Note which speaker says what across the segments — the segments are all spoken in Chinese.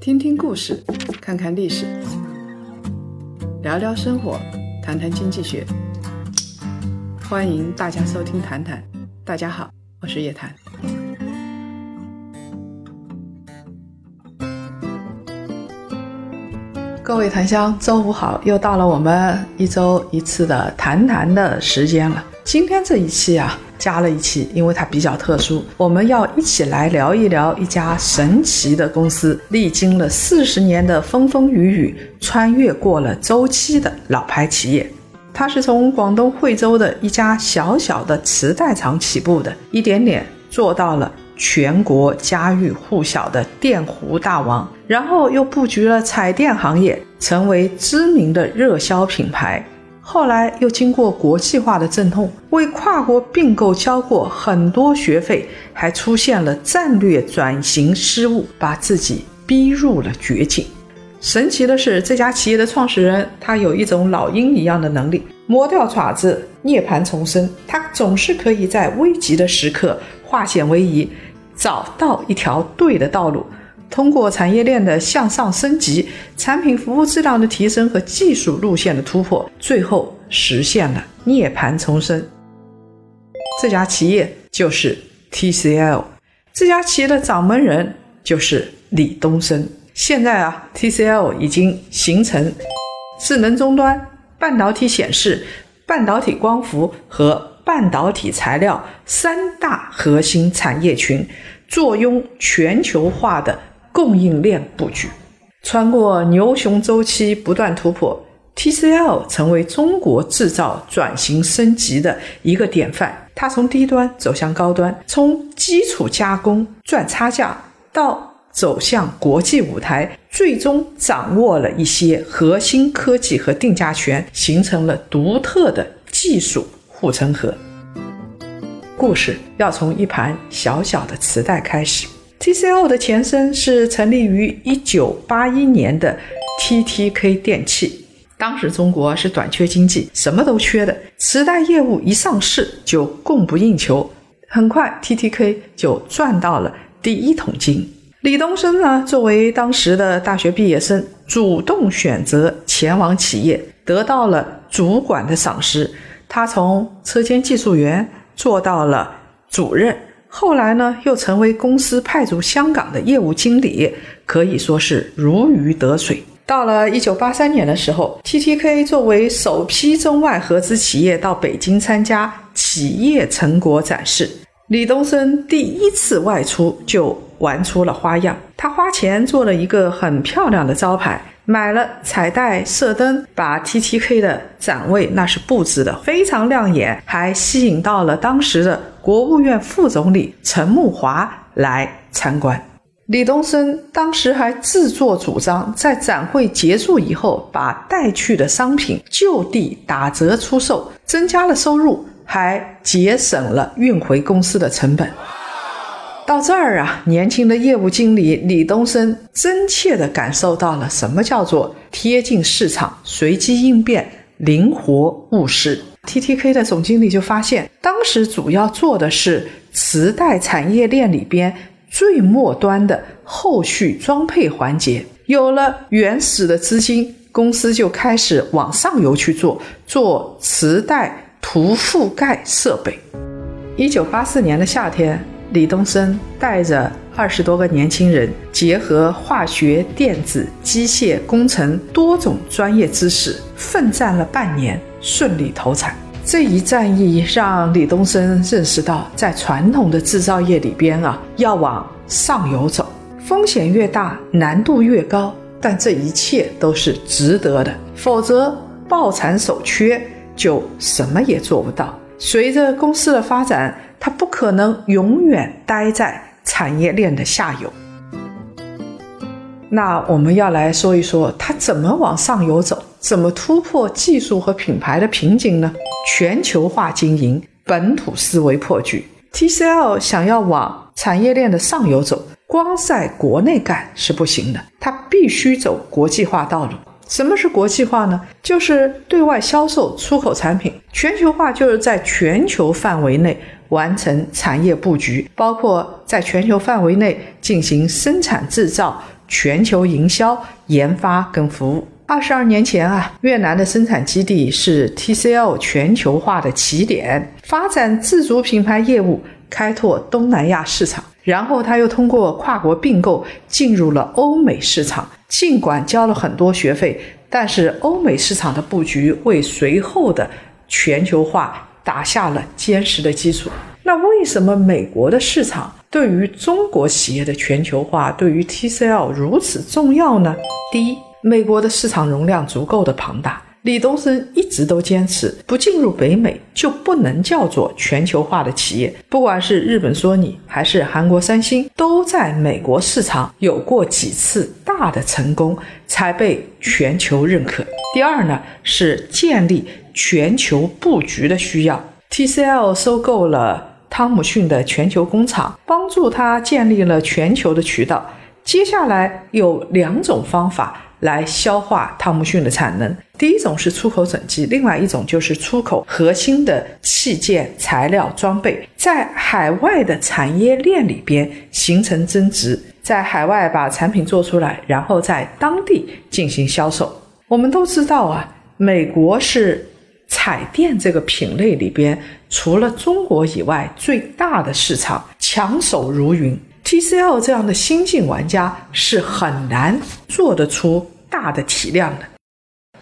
Speaker 1: 听听故事，看看历史，聊聊生活，谈谈经济学。欢迎大家收听《谈谈》，大家好，我是叶檀。各位檀香，周五好，又到了我们一周一次的谈谈的时间了。今天这一期啊，加了一期，因为它比较特殊，我们要一起来聊一聊一家神奇的公司，历经了四十年的风风雨雨，穿越过了周期的老牌企业。它是从广东惠州的一家小小的磁带厂起步的，一点点做到了全国家喻户晓的电弧大王，然后又布局了彩电行业，成为知名的热销品牌。后来又经过国际化的阵痛，为跨国并购交过很多学费，还出现了战略转型失误，把自己逼入了绝境。神奇的是，这家企业的创始人他有一种老鹰一样的能力，磨掉爪子，涅槃重生。他总是可以在危急的时刻化险为夷，找到一条对的道路。通过产业链的向上升级、产品服务质量的提升和技术路线的突破，最后实现了涅槃重生。这家企业就是 TCL，这家企业的掌门人就是李东生。现在啊，TCL 已经形成智能终端、半导体显示、半导体光伏和半导体材料三大核心产业群，坐拥全球化的。供应链布局，穿过牛熊周期不断突破，TCL 成为中国制造转型升级的一个典范。它从低端走向高端，从基础加工赚差价到走向国际舞台，最终掌握了一些核心科技和定价权，形成了独特的技术护城河。故事要从一盘小小的磁带开始。TCL 的前身是成立于一九八一年的 TTK 电器。当时中国是短缺经济，什么都缺的，磁带业务一上市就供不应求。很快，TTK 就赚到了第一桶金。李东生呢，作为当时的大学毕业生，主动选择前往企业，得到了主管的赏识。他从车间技术员做到了主任。后来呢，又成为公司派驻香港的业务经理，可以说是如鱼得水。到了一九八三年的时候，TTK 作为首批中外合资企业到北京参加企业成果展示，李东生第一次外出就玩出了花样。他花钱做了一个很漂亮的招牌。买了彩带射灯，把 TTK 的展位那是布置的非常亮眼，还吸引到了当时的国务院副总理陈慕华来参观。李东生当时还自作主张，在展会结束以后，把带去的商品就地打折出售，增加了收入，还节省了运回公司的成本。到这儿啊，年轻的业务经理李东生真切地感受到了什么叫做贴近市场、随机应变、灵活务实。TTK 的总经理就发现，当时主要做的是磁带产业链里边最末端的后续装配环节。有了原始的资金，公司就开始往上游去做，做磁带涂覆盖设备。一九八四年的夏天。李东生带着二十多个年轻人，结合化学、电子、机械工程多种专业知识，奋战了半年，顺利投产。这一战役让李东生认识到，在传统的制造业里边啊，要往上游走，风险越大，难度越高，但这一切都是值得的，否则抱残守缺，就什么也做不到。随着公司的发展。它不可能永远待在产业链的下游。那我们要来说一说，它怎么往上游走，怎么突破技术和品牌的瓶颈呢？全球化经营，本土思维破局。TCL 想要往产业链的上游走，光在国内干是不行的，它必须走国际化道路。什么是国际化呢？就是对外销售出口产品。全球化就是在全球范围内完成产业布局，包括在全球范围内进行生产制造、全球营销、研发跟服务。二十二年前啊，越南的生产基地是 TCL 全球化的起点，发展自主品牌业务，开拓东南亚市场。然后他又通过跨国并购进入了欧美市场。尽管交了很多学费，但是欧美市场的布局为随后的全球化打下了坚实的基础。那为什么美国的市场对于中国企业的全球化，对于 TCL 如此重要呢？第一。美国的市场容量足够的庞大，李东生一直都坚持不进入北美就不能叫做全球化的企业。不管是日本索尼还是韩国三星，都在美国市场有过几次大的成功，才被全球认可。第二呢，是建立全球布局的需要。TCL 收购了汤姆逊的全球工厂，帮助他建立了全球的渠道。接下来有两种方法。来消化汤姆逊的产能。第一种是出口整机，另外一种就是出口核心的器件、材料、装备，在海外的产业链里边形成增值，在海外把产品做出来，然后在当地进行销售。我们都知道啊，美国是彩电这个品类里边除了中国以外最大的市场，强手如云。TCL 这样的新晋玩家是很难做得出。大的体量的，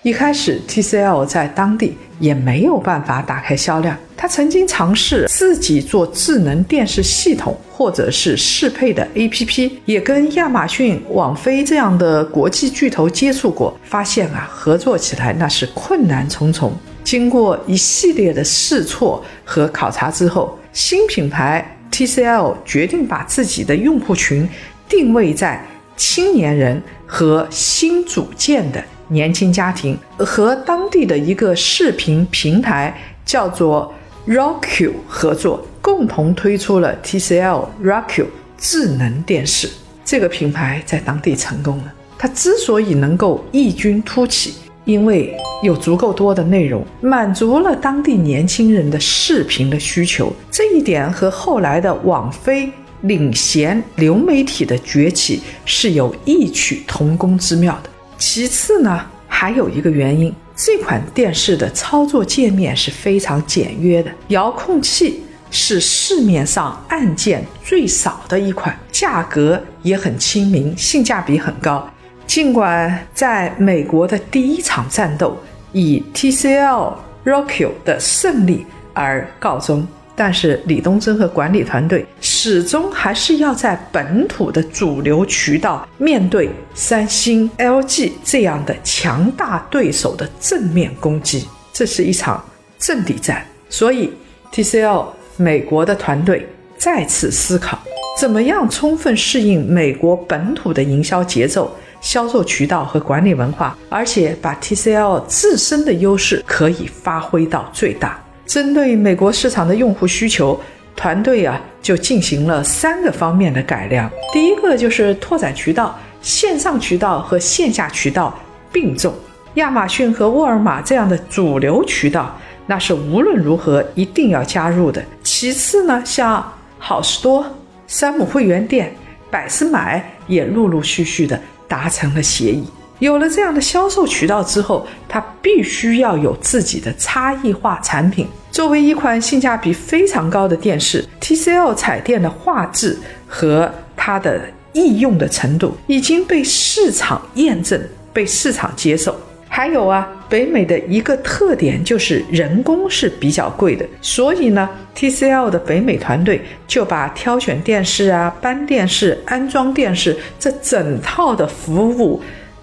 Speaker 1: 一开始 TCL 在当地也没有办法打开销量。他曾经尝试自己做智能电视系统，或者是适配的 APP，也跟亚马逊、网飞这样的国际巨头接触过，发现啊，合作起来那是困难重重。经过一系列的试错和考察之后，新品牌 TCL 决定把自己的用户群定位在。青年人和新组建的年轻家庭和当地的一个视频平台叫做 Roku 合作，共同推出了 TCL Roku 智能电视。这个品牌在当地成功了。它之所以能够异军突起，因为有足够多的内容，满足了当地年轻人的视频的需求。这一点和后来的网飞。领衔流媒体的崛起是有异曲同工之妙的。其次呢，还有一个原因，这款电视的操作界面是非常简约的，遥控器是市面上按键最少的一款，价格也很亲民，性价比很高。尽管在美国的第一场战斗以 TCL Roku 的胜利而告终。但是李东珍和管理团队始终还是要在本土的主流渠道面对三星、LG 这样的强大对手的正面攻击，这是一场阵地战。所以 TCL 美国的团队再次思考，怎么样充分适应美国本土的营销节奏、销售渠道和管理文化，而且把 TCL 自身的优势可以发挥到最大。针对美国市场的用户需求，团队啊就进行了三个方面的改良。第一个就是拓展渠道，线上渠道和线下渠道并重。亚马逊和沃尔玛这样的主流渠道，那是无论如何一定要加入的。其次呢，像好事多、山姆会员店、百思买也陆陆续续的达成了协议。有了这样的销售渠道之后，它必须要有自己的差异化产品。作为一款性价比非常高的电视，TCL 彩电的画质和它的易用的程度已经被市场验证、被市场接受。还有啊，北美的一个特点就是人工是比较贵的，所以呢，TCL 的北美团队就把挑选电视啊、搬电视、安装电视这整套的服务。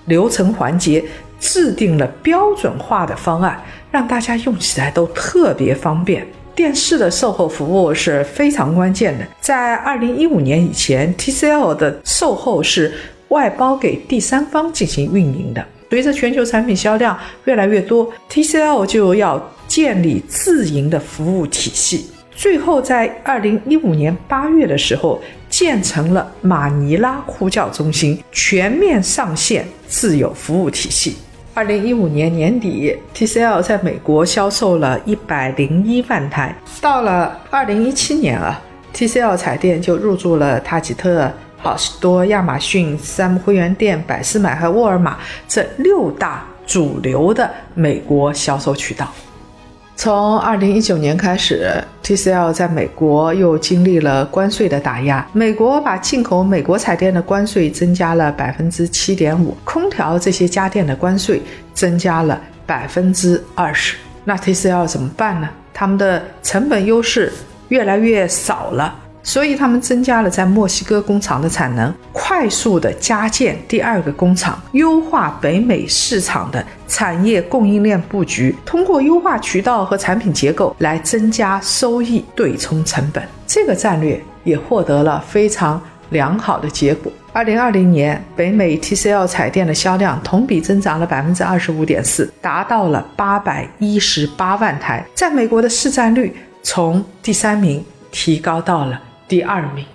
Speaker 1: 流程环节制定了标准化的方案，让大家用起来都特别方便。电视的售后服务是非常关键的。在二零一五年以前，TCL 的售后是外包给第三方进行运营的。随着全球产品销量越来越多，TCL 就要建立自营的服务体系。最后，在二零一五年八月的时候。建成了马尼拉呼叫中心，全面上线自有服务体系。二零一五年年底，TCL 在美国销售了一百零一万台。到了二零一七年啊，TCL 彩电就入驻了塔吉特、好事多、亚马逊、山姆会员店、百思买和沃尔玛这六大主流的美国销售渠道。从二零一九年开始，TCL 在美国又经历了关税的打压。美国把进口美国彩电的关税增加了百分之七点五，空调这些家电的关税增加了百分之二十。那 TCL 怎么办呢？他们的成本优势越来越少了。所以他们增加了在墨西哥工厂的产能，快速的加建第二个工厂，优化北美市场的产业供应链布局，通过优化渠道和产品结构来增加收益，对冲成本。这个战略也获得了非常良好的结果。二零二零年，北美 TCL 彩电的销量同比增长了百分之二十五点四，达到了八百一十八万台，在美国的市占率从第三名提高到了。第二名，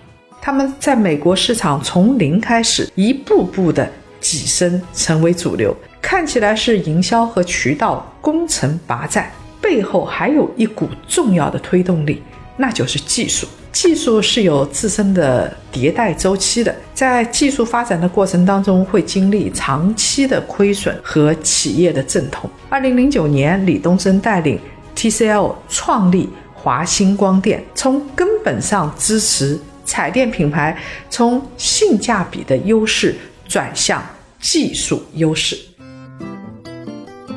Speaker 1: 他们在美国市场从零开始，一步步的跻身成为主流。看起来是营销和渠道攻城拔寨，背后还有一股重要的推动力，那就是技术。技术是有自身的迭代周期的，在技术发展的过程当中，会经历长期的亏损和企业的阵痛。二零零九年，李东生带领 TCL 创立。华星光电从根本上支持彩电品牌从性价比的优势转向技术优势。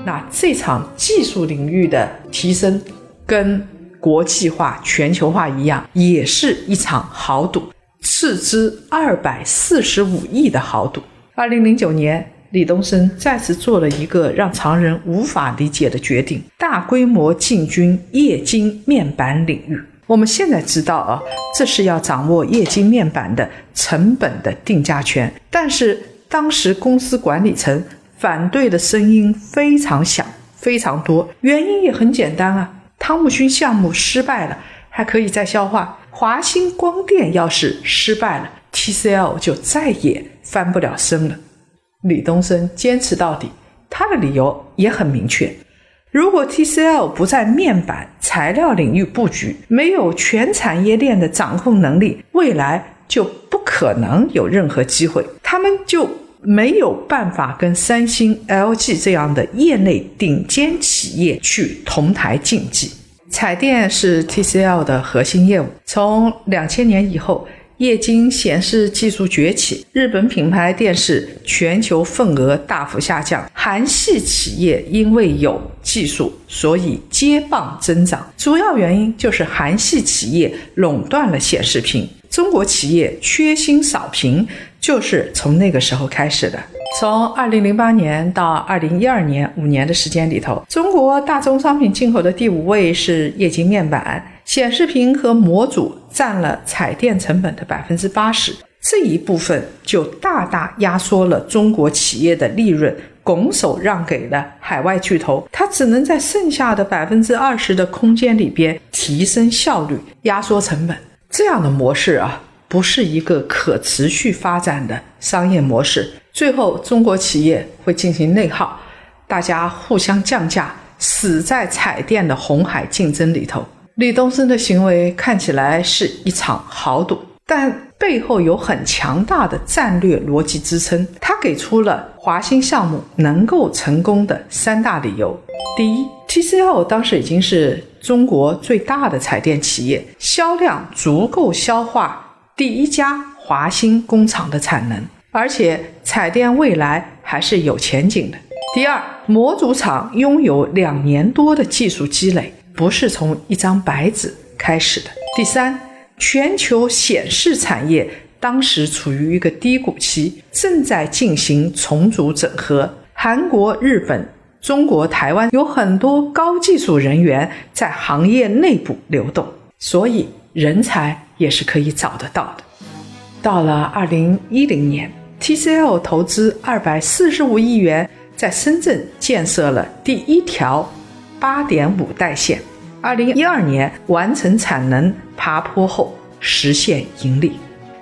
Speaker 1: 那这场技术领域的提升，跟国际化、全球化一样，也是一场豪赌，斥资二百四十五亿的豪赌。二零零九年。李东生再次做了一个让常人无法理解的决定：大规模进军液晶面板领域。我们现在知道啊，这是要掌握液晶面板的成本的定价权。但是当时公司管理层反对的声音非常响，非常多。原因也很简单啊，汤姆逊项目失败了，还可以再消化；华星光电要是失败了，TCL 就再也翻不了身了。李东生坚持到底，他的理由也很明确：如果 TCL 不在面板材料领域布局，没有全产业链的掌控能力，未来就不可能有任何机会，他们就没有办法跟三星、LG 这样的业内顶尖企业去同台竞技。彩电是 TCL 的核心业务，从两千年以后。液晶显示技术崛起，日本品牌电视全球份额大幅下降，韩系企业因为有技术，所以接棒增长。主要原因就是韩系企业垄断了显示屏，中国企业缺芯少屏，就是从那个时候开始的。从二零零八年到二零一二年五年的时间里头，中国大宗商品进口的第五位是液晶面板。显示屏和模组占了彩电成本的百分之八十，这一部分就大大压缩了中国企业的利润，拱手让给了海外巨头。它只能在剩下的百分之二十的空间里边提升效率、压缩成本。这样的模式啊，不是一个可持续发展的商业模式。最后，中国企业会进行内耗，大家互相降价，死在彩电的红海竞争里头。李东生的行为看起来是一场豪赌，但背后有很强大的战略逻辑支撑。他给出了华星项目能够成功的三大理由：第一，TCL 当时已经是中国最大的彩电企业，销量足够消化第一家华星工厂的产能，而且彩电未来还是有前景的；第二，模组厂拥有两年多的技术积累。不是从一张白纸开始的。第三，全球显示产业当时处于一个低谷期，正在进行重组整合。韩国、日本、中国台湾有很多高技术人员在行业内部流动，所以人才也是可以找得到的。到了二零一零年，TCL 投资二百四十五亿元，在深圳建设了第一条。八点五代线，二零一二年完成产能爬坡后实现盈利。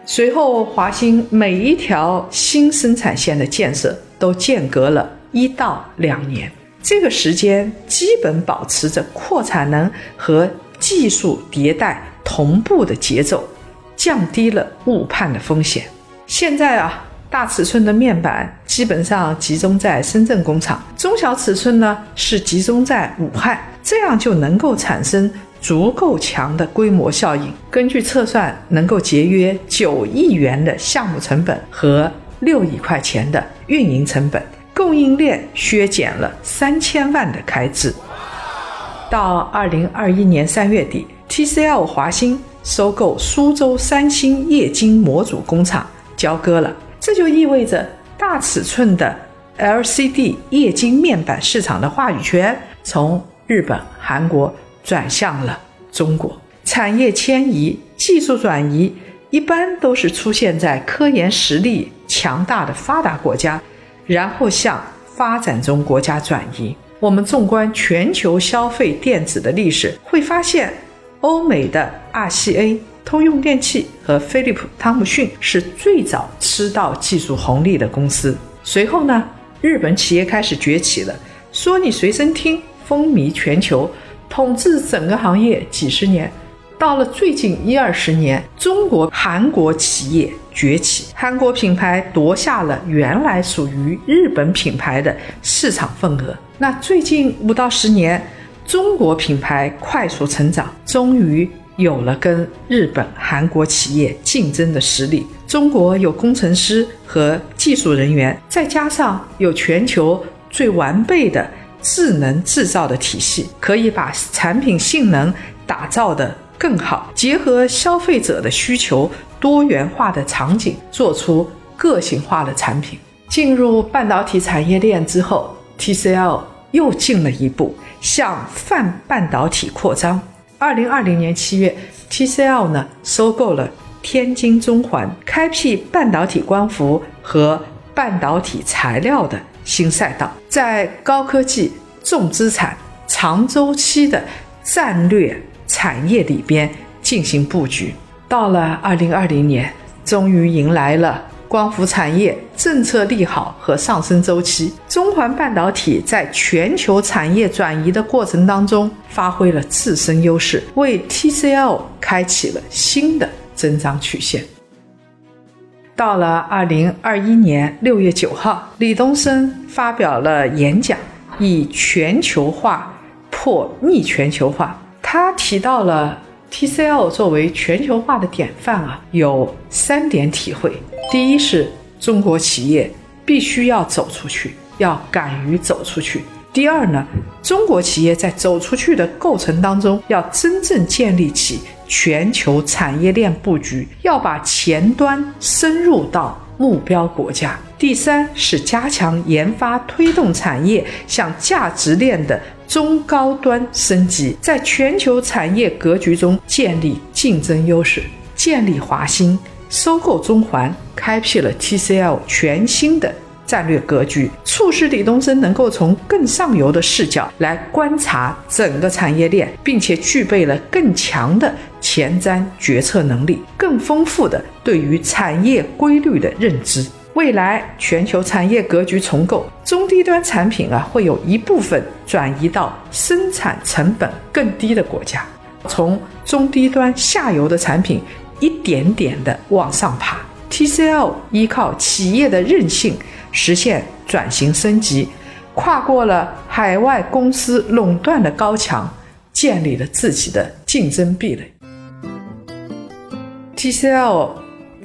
Speaker 1: 随后，华星每一条新生产线的建设都间隔了一到两年，这个时间基本保持着扩产能和技术迭代同步的节奏，降低了误判的风险。现在啊，大尺寸的面板基本上集中在深圳工厂，中小尺寸呢是集中在武汉，这样就能够产生。足够强的规模效应，根据测算，能够节约九亿元的项目成本和六亿块钱的运营成本，供应链削减了三千万的开支。到二零二一年三月底，TCL 华星收购苏州三星液晶模组工厂交割了，这就意味着大尺寸的 LCD 液晶面板市场的话语权从日本、韩国。转向了中国，产业迁移、技术转移一般都是出现在科研实力强大的发达国家，然后向发展中国家转移。我们纵观全球消费电子的历史，会发现，欧美的 RCA、通用电气和飞利浦汤姆逊是最早吃到技术红利的公司。随后呢，日本企业开始崛起了，索尼随身听风靡全球。统治整个行业几十年，到了最近一二十年，中国、韩国企业崛起，韩国品牌夺下了原来属于日本品牌的市场份额。那最近五到十年，中国品牌快速成长，终于有了跟日本、韩国企业竞争的实力。中国有工程师和技术人员，再加上有全球最完备的。智能制造的体系可以把产品性能打造的更好，结合消费者的需求，多元化的场景，做出个性化的产品。进入半导体产业链之后，TCL 又进了一步，向泛半导体扩张。二零二零年七月，TCL 呢收购了天津中环，开辟半导体光伏和半导体材料的。新赛道，在高科技、重资产、长周期的战略产业里边进行布局。到了二零二零年，终于迎来了光伏产业政策利好和上升周期。中环半导体在全球产业转移的过程当中，发挥了自身优势，为 TCL 开启了新的增长曲线。到了二零二一年六月九号，李东生发表了演讲，以全球化破逆全球化。他提到了 TCL 作为全球化的典范啊，有三点体会：第一是中国企业必须要走出去，要敢于走出去；第二呢，中国企业在走出去的过程当中，要真正建立起。全球产业链布局要把前端深入到目标国家。第三是加强研发，推动产业向价值链的中高端升级，在全球产业格局中建立竞争优势。建立华兴，收购中环，开辟了 TCL 全新的。战略格局促使李东生能够从更上游的视角来观察整个产业链，并且具备了更强的前瞻决策能力，更丰富的对于产业规律的认知。未来全球产业格局重构，中低端产品啊会有一部分转移到生产成本更低的国家，从中低端下游的产品一点点的往上爬。TCL 依靠企业的韧性。实现转型升级，跨过了海外公司垄断的高墙，建立了自己的竞争壁垒。TCL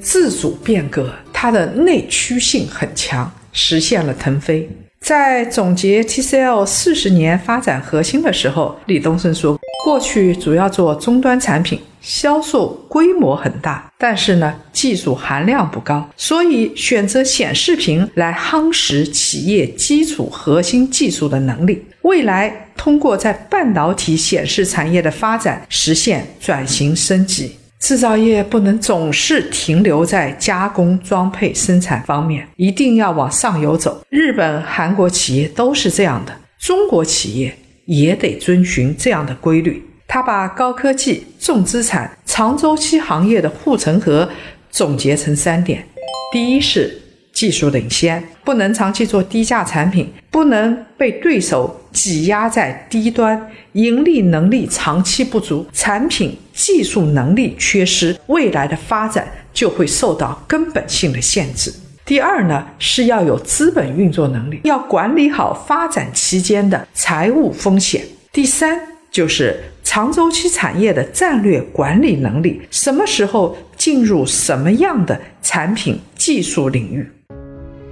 Speaker 1: 自主变革，它的内驱性很强，实现了腾飞。在总结 TCL 四十年发展核心的时候，李东生说，过去主要做终端产品。销售规模很大，但是呢，技术含量不高，所以选择显示屏来夯实企业基础核心技术的能力。未来通过在半导体显示产业的发展，实现转型升级。制造业不能总是停留在加工、装配、生产方面，一定要往上游走。日本、韩国企业都是这样的，中国企业也得遵循这样的规律。他把高科技、重资产、长周期行业的护城河总结成三点：第一是技术领先，不能长期做低价产品，不能被对手挤压在低端，盈利能力长期不足，产品技术能力缺失，未来的发展就会受到根本性的限制。第二呢，是要有资本运作能力，要管理好发展期间的财务风险。第三就是长周期产业的战略管理能力，什么时候进入什么样的产品技术领域。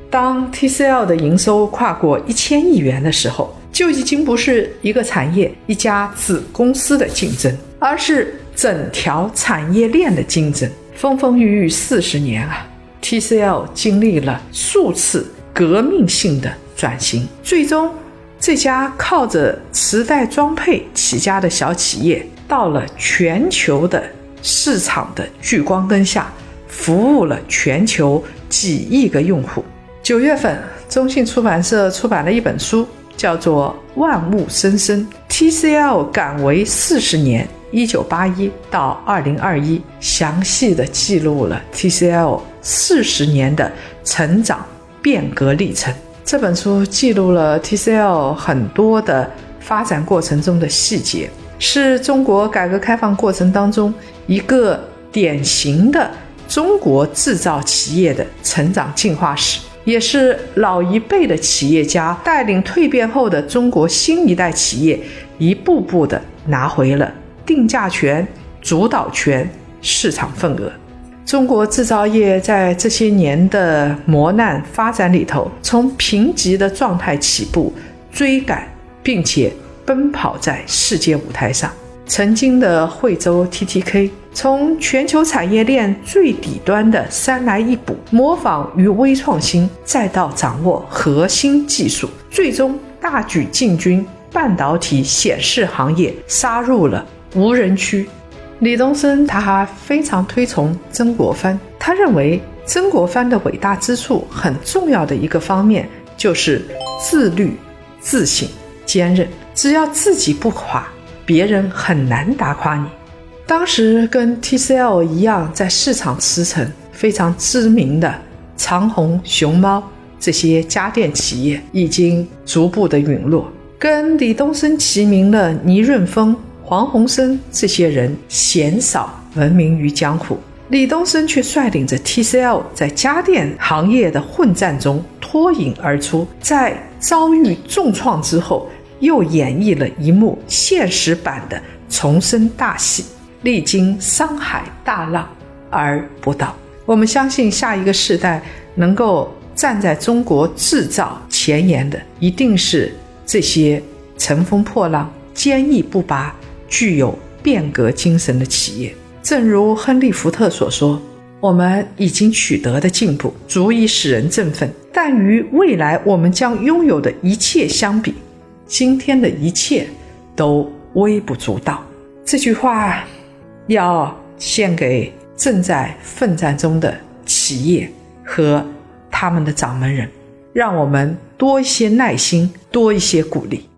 Speaker 1: 当 TCL 的营收跨过一千亿元的时候，就已经不是一个产业、一家子公司的竞争，而是整条产业链的竞争。风风雨雨四十年啊，TCL 经历了数次革命性的转型，最终这家靠着磁带装配起家的小企业，到了全球的市场的聚光灯下，服务了全球几亿个用户。九月份，中信出版社出版了一本书，叫做《万物生生：TCL 赶为四十年（一九八一到二零二一）》，详细的记录了 TCL 四十年的成长变革历程。这本书记录了 TCL 很多的发展过程中的细节，是中国改革开放过程当中一个典型的中国制造企业的成长进化史。也是老一辈的企业家带领蜕变后的中国新一代企业，一步步的拿回了定价权、主导权、市场份额。中国制造业在这些年的磨难发展里头，从贫瘠的状态起步，追赶，并且奔跑在世界舞台上。曾经的惠州 TTK。从全球产业链最底端的三来一补、模仿与微创新，再到掌握核心技术，最终大举进军半导体显示行业，杀入了无人区。李东生他还非常推崇曾国藩，他认为曾国藩的伟大之处，很重要的一个方面就是自律、自省、坚韧。只要自己不垮，别人很难打垮你。当时跟 TCL 一样在市场驰骋、非常知名的长虹、熊猫这些家电企业已经逐步的陨落，跟李东生齐名的倪润峰、黄鸿升这些人鲜少闻名于江湖，李东生却率领着 TCL 在家电行业的混战中脱颖而出，在遭遇重创之后，又演绎了一幕现实版的重生大戏。历经山海大浪而不倒。我们相信，下一个世代能够站在中国制造前沿的，一定是这些乘风破浪、坚毅不拔、具有变革精神的企业。正如亨利·福特所说：“我们已经取得的进步，足以使人振奋；但与未来我们将拥有的一切相比，今天的一切都微不足道。”这句话。要献给正在奋战中的企业和他们的掌门人，让我们多一些耐心，多一些鼓励。